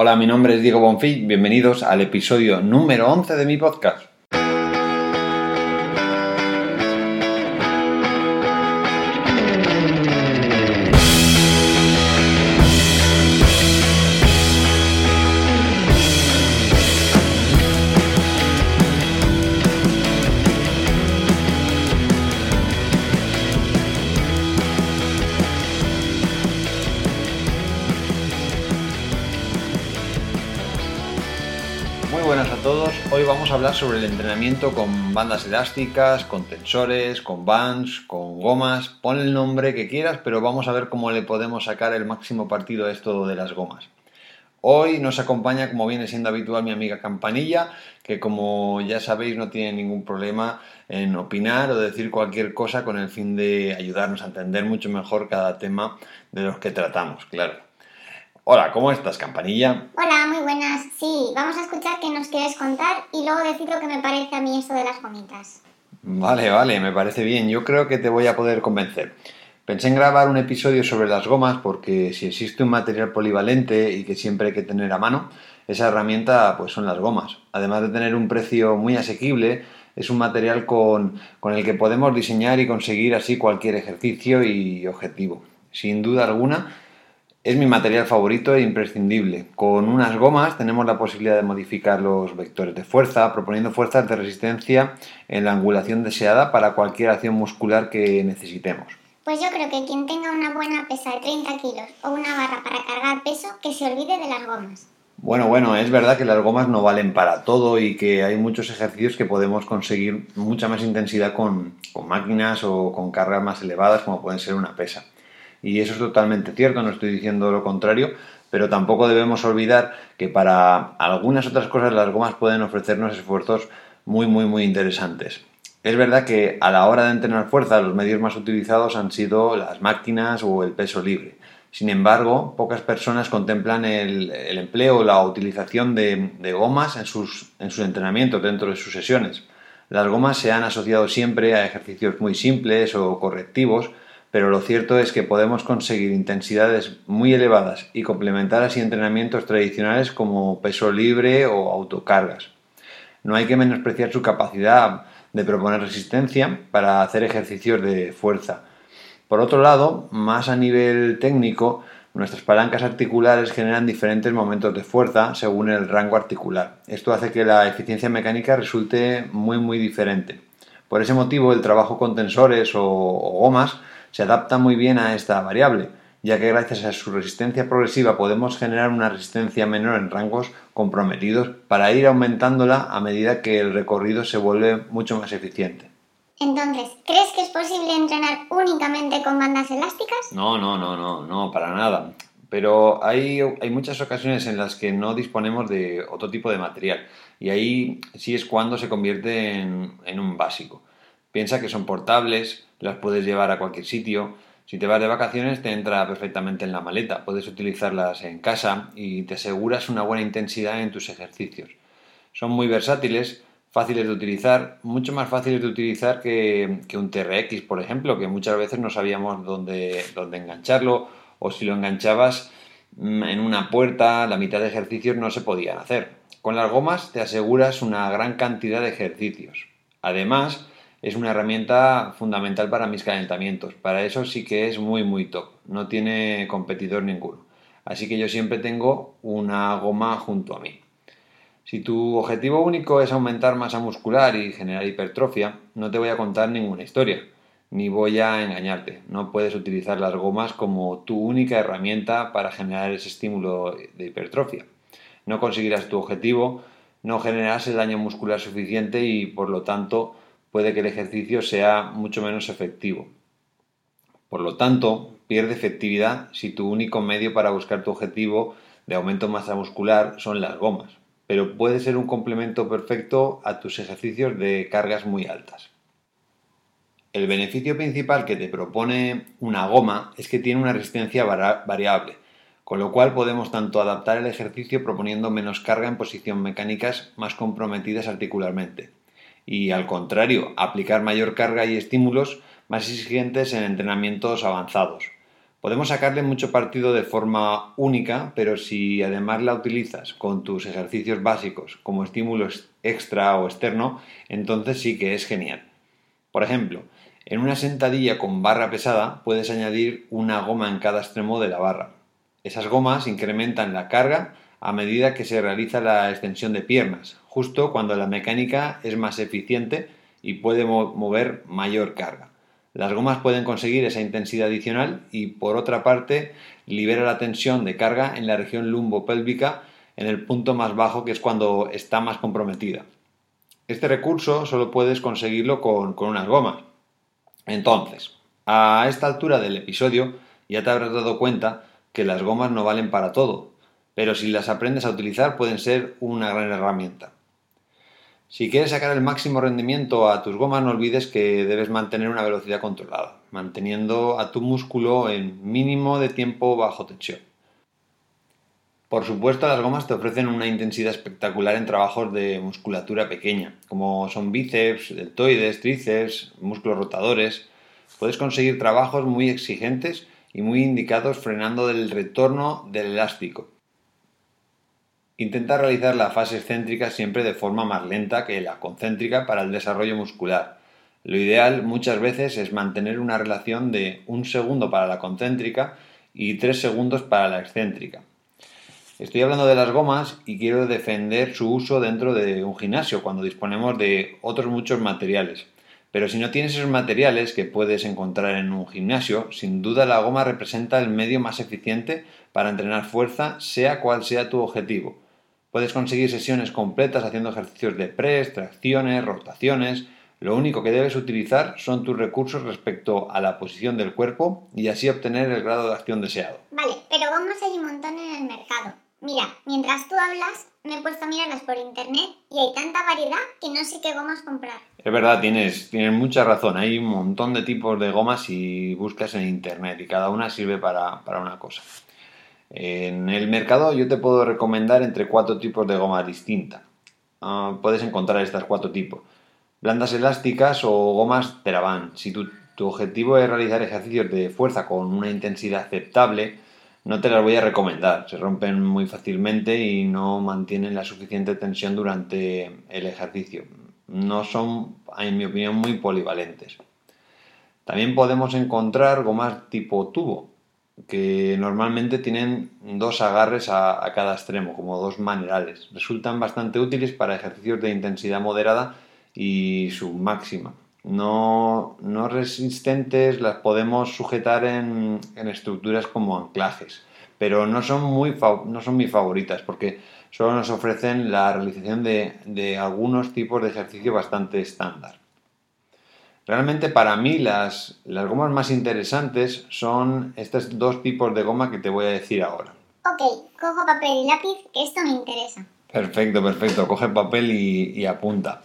Hola, mi nombre es Diego Bonfil. Bienvenidos al episodio número 11 de mi podcast. Muy buenas a todos. Hoy vamos a hablar sobre el entrenamiento con bandas elásticas, con tensores, con bands, con gomas. Pon el nombre que quieras, pero vamos a ver cómo le podemos sacar el máximo partido a esto de las gomas. Hoy nos acompaña, como viene siendo habitual, mi amiga Campanilla, que como ya sabéis no tiene ningún problema en opinar o decir cualquier cosa con el fin de ayudarnos a entender mucho mejor cada tema de los que tratamos, claro. Hola, ¿cómo estás, Campanilla? Hola, muy buenas. Sí, vamos a escuchar qué nos quieres contar y luego decir lo que me parece a mí esto de las gomitas. Vale, vale, me parece bien. Yo creo que te voy a poder convencer. Pensé en grabar un episodio sobre las gomas porque si existe un material polivalente y que siempre hay que tener a mano, esa herramienta pues son las gomas. Además de tener un precio muy asequible, es un material con, con el que podemos diseñar y conseguir así cualquier ejercicio y objetivo. Sin duda alguna, es mi material favorito e imprescindible. Con unas gomas tenemos la posibilidad de modificar los vectores de fuerza, proponiendo fuerzas de resistencia en la angulación deseada para cualquier acción muscular que necesitemos. Pues yo creo que quien tenga una buena pesa de 30 kilos o una barra para cargar peso, que se olvide de las gomas. Bueno, bueno, es verdad que las gomas no valen para todo y que hay muchos ejercicios que podemos conseguir mucha más intensidad con, con máquinas o con cargas más elevadas como pueden ser una pesa. Y eso es totalmente cierto, no estoy diciendo lo contrario, pero tampoco debemos olvidar que para algunas otras cosas las gomas pueden ofrecernos esfuerzos muy, muy, muy interesantes. Es verdad que a la hora de entrenar fuerza los medios más utilizados han sido las máquinas o el peso libre. Sin embargo, pocas personas contemplan el, el empleo o la utilización de, de gomas en sus, en sus entrenamientos dentro de sus sesiones. Las gomas se han asociado siempre a ejercicios muy simples o correctivos, pero lo cierto es que podemos conseguir intensidades muy elevadas y complementar así entrenamientos tradicionales como peso libre o autocargas. No hay que menospreciar su capacidad de proponer resistencia para hacer ejercicios de fuerza. Por otro lado, más a nivel técnico, nuestras palancas articulares generan diferentes momentos de fuerza según el rango articular. Esto hace que la eficiencia mecánica resulte muy muy diferente. Por ese motivo, el trabajo con tensores o, o gomas se adapta muy bien a esta variable, ya que gracias a su resistencia progresiva podemos generar una resistencia menor en rangos comprometidos para ir aumentándola a medida que el recorrido se vuelve mucho más eficiente. Entonces, ¿crees que es posible entrenar únicamente con bandas elásticas? No, no, no, no, no, para nada. Pero hay, hay muchas ocasiones en las que no disponemos de otro tipo de material y ahí sí es cuando se convierte en, en un básico. Piensa que son portables, las puedes llevar a cualquier sitio. Si te vas de vacaciones te entra perfectamente en la maleta, puedes utilizarlas en casa y te aseguras una buena intensidad en tus ejercicios. Son muy versátiles, fáciles de utilizar, mucho más fáciles de utilizar que, que un TRX, por ejemplo, que muchas veces no sabíamos dónde, dónde engancharlo o si lo enganchabas mm, en una puerta, la mitad de ejercicios no se podían hacer. Con las gomas te aseguras una gran cantidad de ejercicios. Además, es una herramienta fundamental para mis calentamientos. Para eso sí que es muy muy top. No tiene competidor ninguno. Así que yo siempre tengo una goma junto a mí. Si tu objetivo único es aumentar masa muscular y generar hipertrofia, no te voy a contar ninguna historia, ni voy a engañarte. No puedes utilizar las gomas como tu única herramienta para generar ese estímulo de hipertrofia. No conseguirás tu objetivo, no generarás el daño muscular suficiente y por lo tanto puede que el ejercicio sea mucho menos efectivo. Por lo tanto, pierde efectividad si tu único medio para buscar tu objetivo de aumento de masa muscular son las gomas, pero puede ser un complemento perfecto a tus ejercicios de cargas muy altas. El beneficio principal que te propone una goma es que tiene una resistencia variable, con lo cual podemos tanto adaptar el ejercicio proponiendo menos carga en posición mecánicas más comprometidas articularmente, y al contrario, aplicar mayor carga y estímulos más exigentes en entrenamientos avanzados. Podemos sacarle mucho partido de forma única, pero si además la utilizas con tus ejercicios básicos como estímulo extra o externo, entonces sí que es genial. Por ejemplo, en una sentadilla con barra pesada puedes añadir una goma en cada extremo de la barra. Esas gomas incrementan la carga a medida que se realiza la extensión de piernas, justo cuando la mecánica es más eficiente y puede mover mayor carga. Las gomas pueden conseguir esa intensidad adicional y por otra parte libera la tensión de carga en la región lumbopélvica en el punto más bajo que es cuando está más comprometida. Este recurso solo puedes conseguirlo con, con unas gomas. Entonces, a esta altura del episodio ya te habrás dado cuenta que las gomas no valen para todo, pero si las aprendes a utilizar pueden ser una gran herramienta. Si quieres sacar el máximo rendimiento a tus gomas, no olvides que debes mantener una velocidad controlada, manteniendo a tu músculo en mínimo de tiempo bajo tensión. Por supuesto, las gomas te ofrecen una intensidad espectacular en trabajos de musculatura pequeña, como son bíceps, deltoides, tríceps, músculos rotadores. Puedes conseguir trabajos muy exigentes y muy indicados frenando el retorno del elástico. Intenta realizar la fase excéntrica siempre de forma más lenta que la concéntrica para el desarrollo muscular. Lo ideal muchas veces es mantener una relación de un segundo para la concéntrica y tres segundos para la excéntrica. Estoy hablando de las gomas y quiero defender su uso dentro de un gimnasio cuando disponemos de otros muchos materiales. Pero si no tienes esos materiales que puedes encontrar en un gimnasio, sin duda la goma representa el medio más eficiente para entrenar fuerza, sea cual sea tu objetivo. Puedes conseguir sesiones completas haciendo ejercicios de press, tracciones, rotaciones. Lo único que debes utilizar son tus recursos respecto a la posición del cuerpo y así obtener el grado de acción deseado. Vale, pero gomas hay un montón en el mercado. Mira, mientras tú hablas, me he puesto a mirarlas por internet y hay tanta variedad que no sé qué gomas comprar. Es verdad, tienes, tienes mucha razón. Hay un montón de tipos de gomas si buscas en internet y cada una sirve para, una cosa. En el mercado yo te puedo recomendar entre cuatro tipos de goma distinta. Ah, puedes encontrar estas cuatro tipos. Blandas elásticas o gomas Teraban. Si tu, tu objetivo es realizar ejercicios de fuerza con una intensidad aceptable, no te las voy a recomendar, se rompen muy fácilmente y no mantienen la suficiente tensión durante el ejercicio. No son, en mi opinión, muy polivalentes. También podemos encontrar gomas tipo tubo, que normalmente tienen dos agarres a, cada extremo, como dos manerales. Resultan bastante útiles para ejercicios de intensidad moderada y submáxima. No, no resistentes las podemos sujetar en, estructuras como anclajes, pero no son, muy, no son mis favoritas porque solo nos ofrecen la realización de, algunos tipos de ejercicio bastante estándar. Realmente para mí las, las gomas más interesantes son estos dos tipos de goma que te voy a decir ahora. Ok, cojo papel y lápiz, que esto me interesa. Perfecto, perfecto. Coge papel y apunta.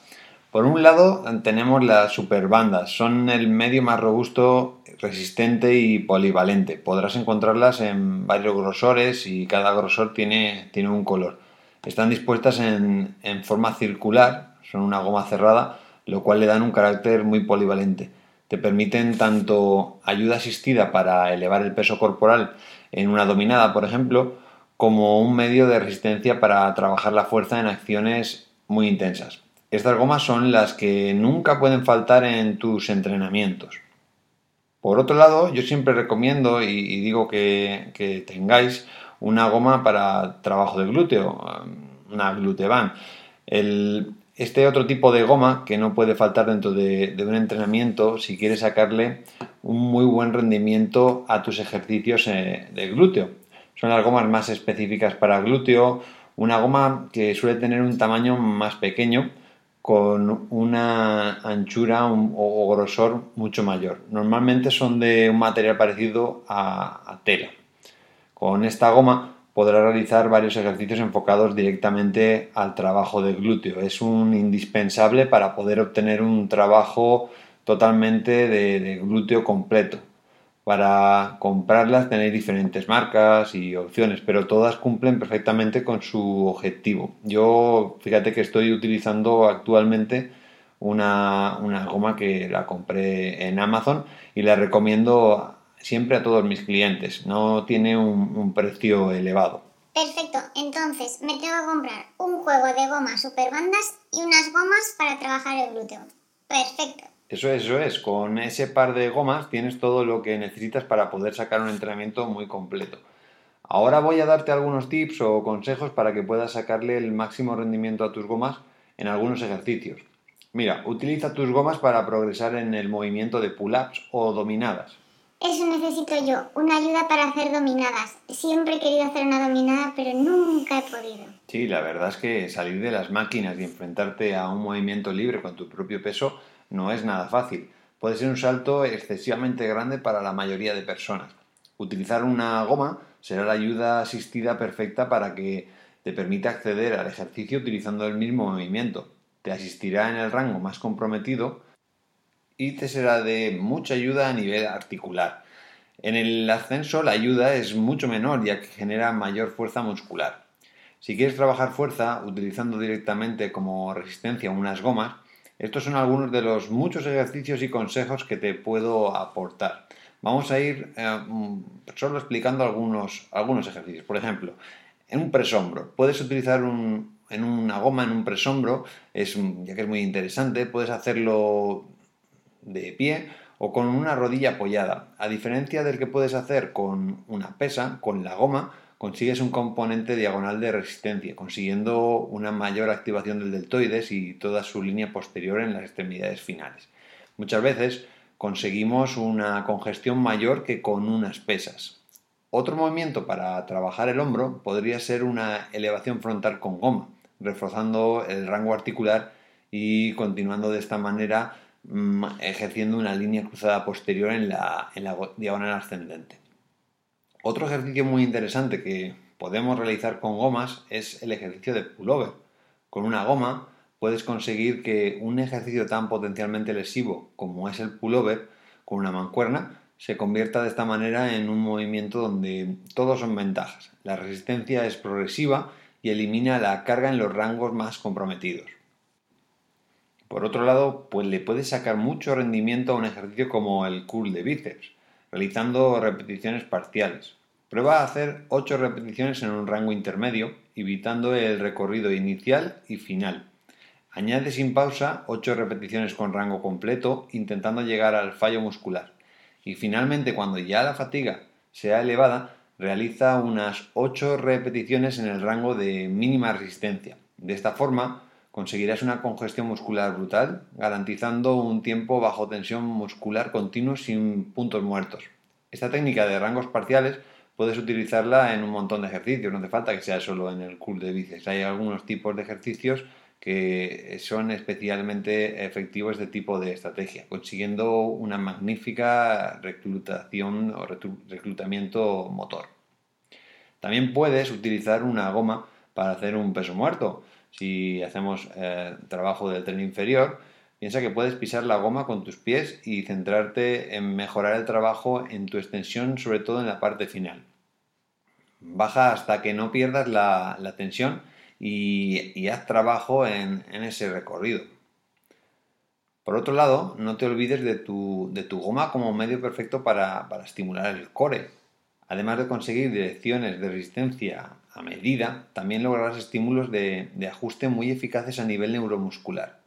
Por un lado tenemos las superbandas, son el medio más robusto, resistente y polivalente. Podrás encontrarlas en varios grosores y cada grosor tiene, tiene un color. Están dispuestas en, en forma circular, son una goma cerrada, lo cual le dan un carácter muy polivalente. Te permiten tanto ayuda asistida para elevar el peso corporal en una dominada, por ejemplo, como un medio de resistencia para trabajar la fuerza en acciones muy intensas. Estas gomas son las que nunca pueden faltar en tus entrenamientos. Por otro lado, yo siempre recomiendo y, digo que, tengáis una goma para trabajo de glúteo, una gluteban. Este otro tipo de goma que no puede faltar dentro de, un entrenamiento si quieres sacarle un muy buen rendimiento a tus ejercicios eh, de glúteo. Son las gomas más específicas para glúteo, una goma que suele tener un tamaño más pequeño con una anchura o grosor mucho mayor. Normalmente son de un material parecido a, tela. Con esta goma podrá realizar varios ejercicios enfocados directamente al trabajo del glúteo. Es un indispensable para poder obtener un trabajo totalmente de, glúteo completo. Para comprarlas tenéis diferentes marcas y opciones, pero todas cumplen perfectamente con su objetivo. Yo, fíjate que estoy utilizando actualmente una, goma que la compré en Amazon y la recomiendo siempre a todos mis clientes. No tiene un, precio elevado. Perfecto, entonces me tengo que comprar un juego de gomas super bandas y unas gomas para trabajar el glúteo. Perfecto. Eso es, eso es. Con ese par de gomas tienes todo lo que necesitas para poder sacar un entrenamiento muy completo. Ahora voy a darte algunos tips o consejos para que puedas sacarle el máximo rendimiento a tus gomas en algunos ejercicios. Mira, utiliza tus gomas para progresar en el movimiento de pull-ups o dominadas. Eso necesito yo, una ayuda para hacer dominadas. Siempre he querido hacer una dominada, pero nunca he podido. Sí, la verdad es que salir de las máquinas y enfrentarte a un movimiento libre con tu propio peso no es nada fácil. Puede ser un salto excesivamente grande para la mayoría de personas. Utilizar una goma será la ayuda asistida perfecta para que te permita acceder al ejercicio utilizando el mismo movimiento. Te asistirá en el rango más comprometido y te será de mucha ayuda a nivel articular. En el ascenso la ayuda es mucho menor ya que genera mayor fuerza muscular. Si quieres trabajar fuerza utilizando directamente como resistencia unas gomas, estos son algunos de los muchos ejercicios y consejos que te puedo aportar. Vamos a ir eh, mm, solo explicando algunos, algunos ejercicios. Por ejemplo, en un presombro. Puedes utilizar en una goma, en un presombro, es, ya que es muy interesante, puedes hacerlo de pie o con una rodilla apoyada. A diferencia del que puedes hacer con una pesa, con la goma, consigues un componente diagonal de resistencia, consiguiendo una mayor activación del deltoides y toda su línea posterior en las extremidades finales. Muchas veces conseguimos una congestión mayor que con unas pesas. Otro movimiento para trabajar el hombro podría ser una elevación frontal con goma, reforzando el rango articular y continuando de esta manera ejerciendo una línea cruzada posterior en la, en la diagonal ascendente. Otro ejercicio muy interesante que podemos realizar con gomas es el ejercicio de pullover. Con una goma puedes conseguir que un ejercicio tan potencialmente lesivo como es el pullover con una mancuerna se convierta de esta manera en un movimiento donde todos son ventajas. La resistencia es progresiva y elimina la carga en los rangos más comprometidos. Por otro lado, pues le puedes sacar mucho rendimiento a un ejercicio como el curl de bíceps realizando repeticiones parciales. Prueba a hacer 8 repeticiones en un rango intermedio, evitando el recorrido inicial y final. Añade sin pausa 8 repeticiones con rango completo, intentando llegar al fallo muscular. Y finalmente, cuando ya la fatiga sea elevada, realiza unas 8 repeticiones en el rango de mínima resistencia. De esta forma, conseguirás una congestión muscular brutal, garantizando un tiempo bajo tensión muscular continuo sin puntos muertos. Esta técnica de rangos parciales puedes utilizarla en un montón de ejercicios, no hace falta que sea solo en el curl de bíceps. Hay algunos tipos de ejercicios que son especialmente efectivos de tipo de estrategia, consiguiendo una magnífica reclutación o reclutamiento motor. También puedes utilizar una goma para hacer un peso muerto si hacemos eh, trabajo del tren inferior, piensa que puedes pisar la goma con tus pies y centrarte en mejorar el trabajo en tu extensión, sobre todo en la parte final. Baja hasta que no pierdas la, tensión y, haz trabajo en, ese recorrido. Por otro lado, no te olvides de tu, goma como medio perfecto para estimular el core. Además de conseguir direcciones de resistencia a medida, también lograrás estímulos de, ajuste muy eficaces a nivel neuromuscular.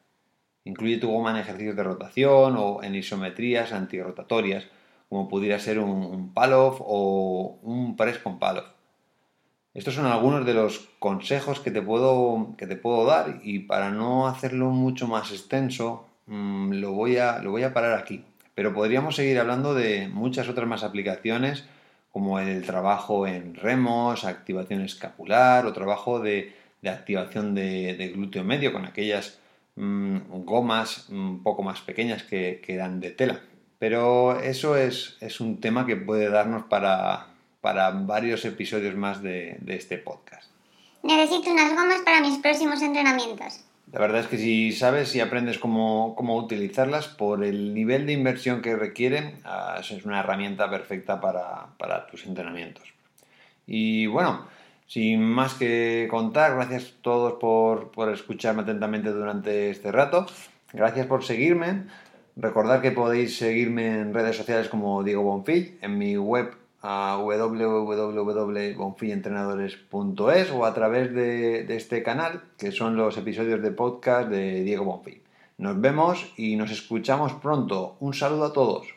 Incluye tu goma en ejercicios de rotación o en isometrías antirotatorias, como pudiera ser un, un o un press con Palov. Estos son algunos de los consejos que te puedo, que te puedo dar y para no hacerlo mucho más extenso mm, lo, voy a, lo voy a parar aquí. Pero podríamos seguir hablando de muchas otras más aplicaciones como el trabajo en remos, activación escapular o trabajo de, activación de, glúteo medio con aquellas mm, gomas un poco más pequeñas que, dan de tela. Pero eso es, un tema que puede darnos para, para varios episodios más de, de este podcast. Necesito unas gomas para mis próximos entrenamientos. La verdad es que si sabes y aprendes cómo, cómo, utilizarlas, por el nivel de inversión que requieren, uh, es una herramienta perfecta para, para, tus entrenamientos. Y bueno, sin más que contar, gracias a todos por, por escucharme atentamente durante este rato. Gracias por seguirme. Recordad que podéis seguirme en redes sociales como Diego Bonfil, en mi web a www.bonfilentrenadores.es o a través de, de, este canal, que son los episodios de podcast de Diego Bonfil. Nos vemos y nos escuchamos pronto. Un saludo a todos.